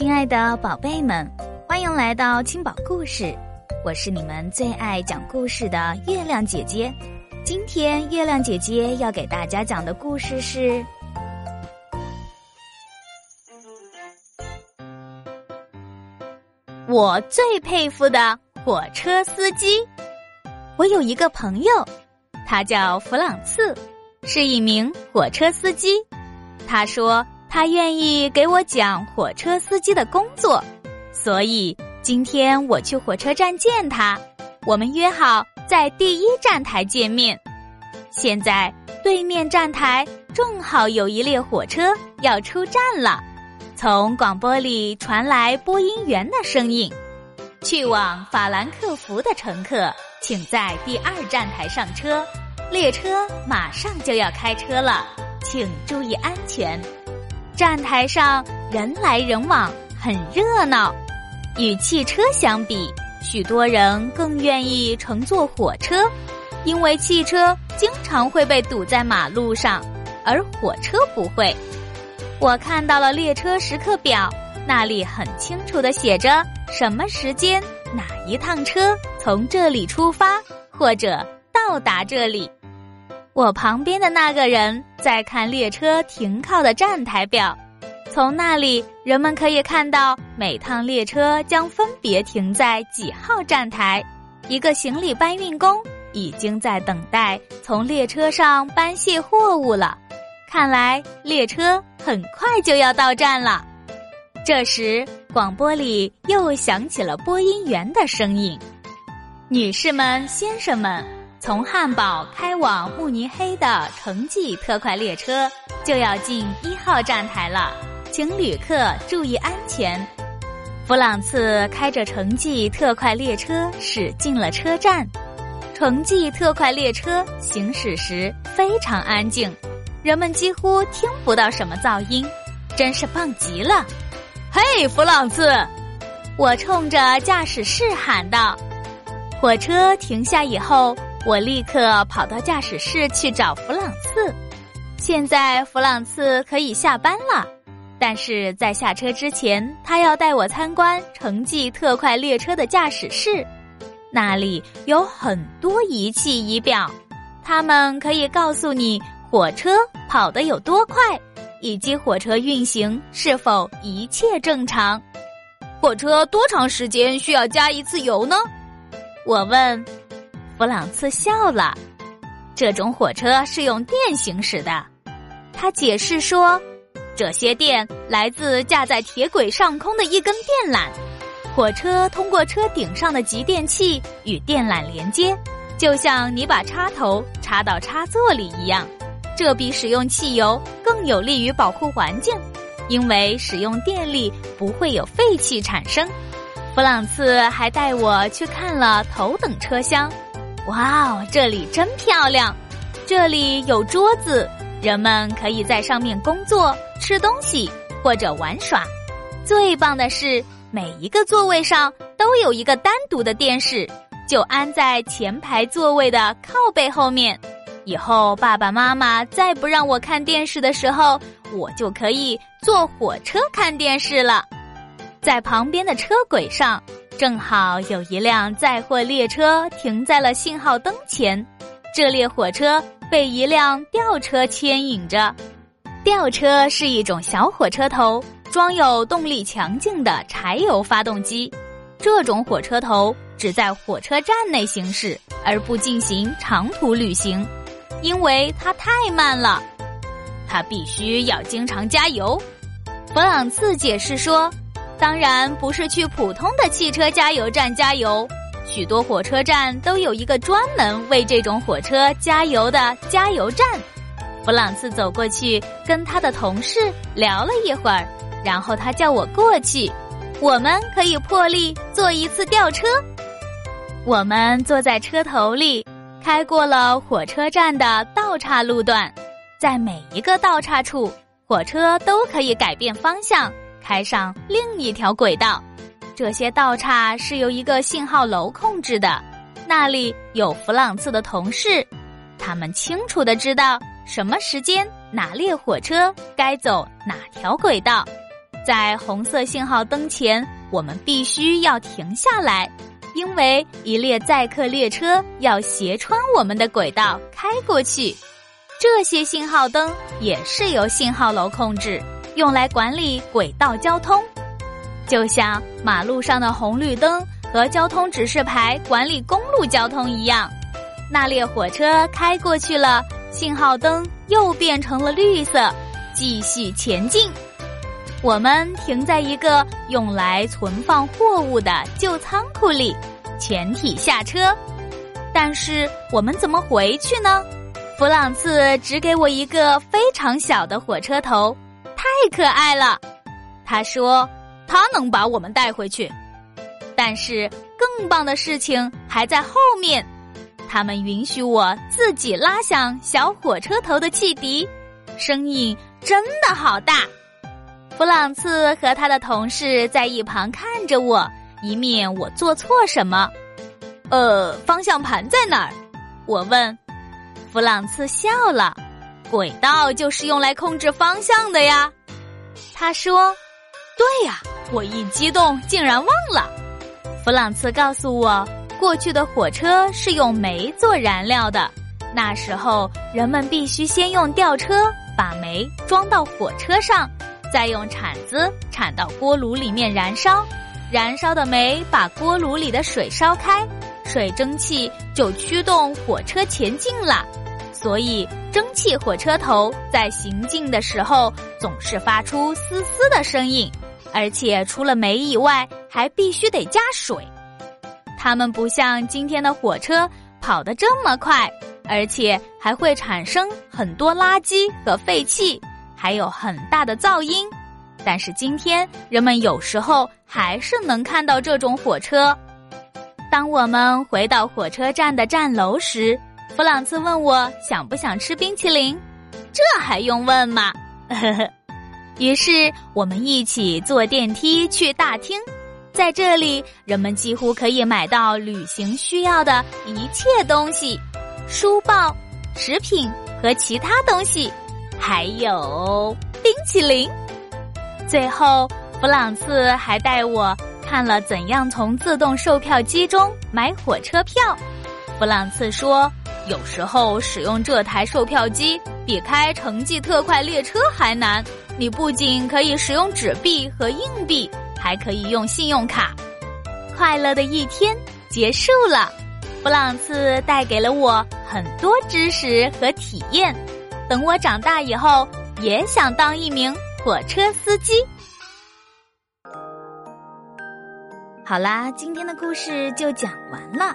亲爱的宝贝们，欢迎来到青宝故事，我是你们最爱讲故事的月亮姐姐。今天月亮姐姐要给大家讲的故事是：我最佩服的火车司机。我有一个朋友，他叫弗朗茨，是一名火车司机。他说。他愿意给我讲火车司机的工作，所以今天我去火车站见他。我们约好在第一站台见面。现在对面站台正好有一列火车要出站了，从广播里传来播音员的声音：“去往法兰克福的乘客，请在第二站台上车，列车马上就要开车了，请注意安全。”站台上人来人往，很热闹。与汽车相比，许多人更愿意乘坐火车，因为汽车经常会被堵在马路上，而火车不会。我看到了列车时刻表，那里很清楚的写着什么时间、哪一趟车从这里出发或者到达这里。我旁边的那个人再看列车停靠的站台表，从那里人们可以看到每趟列车将分别停在几号站台。一个行李搬运工已经在等待从列车上搬卸货物了，看来列车很快就要到站了。这时，广播里又响起了播音员的声音：“女士们，先生们。”从汉堡开往慕尼黑的城际特快列车就要进一号站台了，请旅客注意安全。弗朗茨开着城际特快列车驶进了车站，城际特快列车行驶时非常安静，人们几乎听不到什么噪音，真是棒极了。嘿，弗朗茨！我冲着驾驶室喊道。火车停下以后。我立刻跑到驾驶室去找弗朗茨。现在弗朗茨可以下班了，但是在下车之前，他要带我参观城际特快列车的驾驶室。那里有很多仪器仪表，它们可以告诉你火车跑得有多快，以及火车运行是否一切正常。火车多长时间需要加一次油呢？我问。弗朗茨笑了，这种火车是用电行驶的。他解释说，这些电来自架在铁轨上空的一根电缆，火车通过车顶上的集电器与电缆连接，就像你把插头插到插座里一样。这比使用汽油更有利于保护环境，因为使用电力不会有废气产生。弗朗茨还带我去看了头等车厢。哇哦，这里真漂亮！这里有桌子，人们可以在上面工作、吃东西或者玩耍。最棒的是，每一个座位上都有一个单独的电视，就安在前排座位的靠背后面。以后爸爸妈妈再不让我看电视的时候，我就可以坐火车看电视了。在旁边的车轨上。正好有一辆载货列车停在了信号灯前，这列火车被一辆吊车牵引着。吊车是一种小火车头，装有动力强劲的柴油发动机。这种火车头只在火车站内行驶，而不进行长途旅行，因为它太慢了。它必须要经常加油。弗朗茨解释说。当然不是去普通的汽车加油站加油，许多火车站都有一个专门为这种火车加油的加油站。弗朗茨走过去跟他的同事聊了一会儿，然后他叫我过去，我们可以破例坐一次吊车。我们坐在车头里，开过了火车站的道岔路段，在每一个道岔处，火车都可以改变方向。开上另一条轨道，这些道岔是由一个信号楼控制的，那里有弗朗茨的同事，他们清楚的知道什么时间哪列火车该走哪条轨道。在红色信号灯前，我们必须要停下来，因为一列载客列车要斜穿我们的轨道开过去。这些信号灯也是由信号楼控制，用来管理轨道交通，就像马路上的红绿灯和交通指示牌管理公路交通一样。那列火车开过去了，信号灯又变成了绿色，继续前进。我们停在一个用来存放货物的旧仓库里，全体下车。但是我们怎么回去呢？弗朗茨只给我一个非常小的火车头，太可爱了。他说他能把我们带回去，但是更棒的事情还在后面。他们允许我自己拉响小火车头的汽笛，声音真的好大。弗朗茨和他的同事在一旁看着我，以免我做错什么。呃，方向盘在哪儿？我问。弗朗茨笑了。轨道就是用来控制方向的呀。他说：“对呀，我一激动竟然忘了。”弗朗茨告诉我，过去的火车是用煤做燃料的，那时候人们必须先用吊车把煤装到火车上。再用铲子铲到锅炉里面燃烧，燃烧的煤把锅炉里的水烧开，水蒸气就驱动火车前进了。所以蒸汽火车头在行进的时候总是发出嘶嘶的声音，而且除了煤以外还必须得加水。它们不像今天的火车跑得这么快，而且还会产生很多垃圾和废气。还有很大的噪音，但是今天人们有时候还是能看到这种火车。当我们回到火车站的站楼时，弗朗茨问我想不想吃冰淇淋，这还用问吗？呵呵。于是我们一起坐电梯去大厅，在这里人们几乎可以买到旅行需要的一切东西，书报、食品和其他东西。还有冰淇淋。最后，弗朗茨还带我看了怎样从自动售票机中买火车票。弗朗茨说，有时候使用这台售票机比开城际特快列车还难。你不仅可以使用纸币和硬币，还可以用信用卡。快乐的一天结束了，弗朗茨带给了我很多知识和体验。等我长大以后，也想当一名火车司机。好啦，今天的故事就讲完了。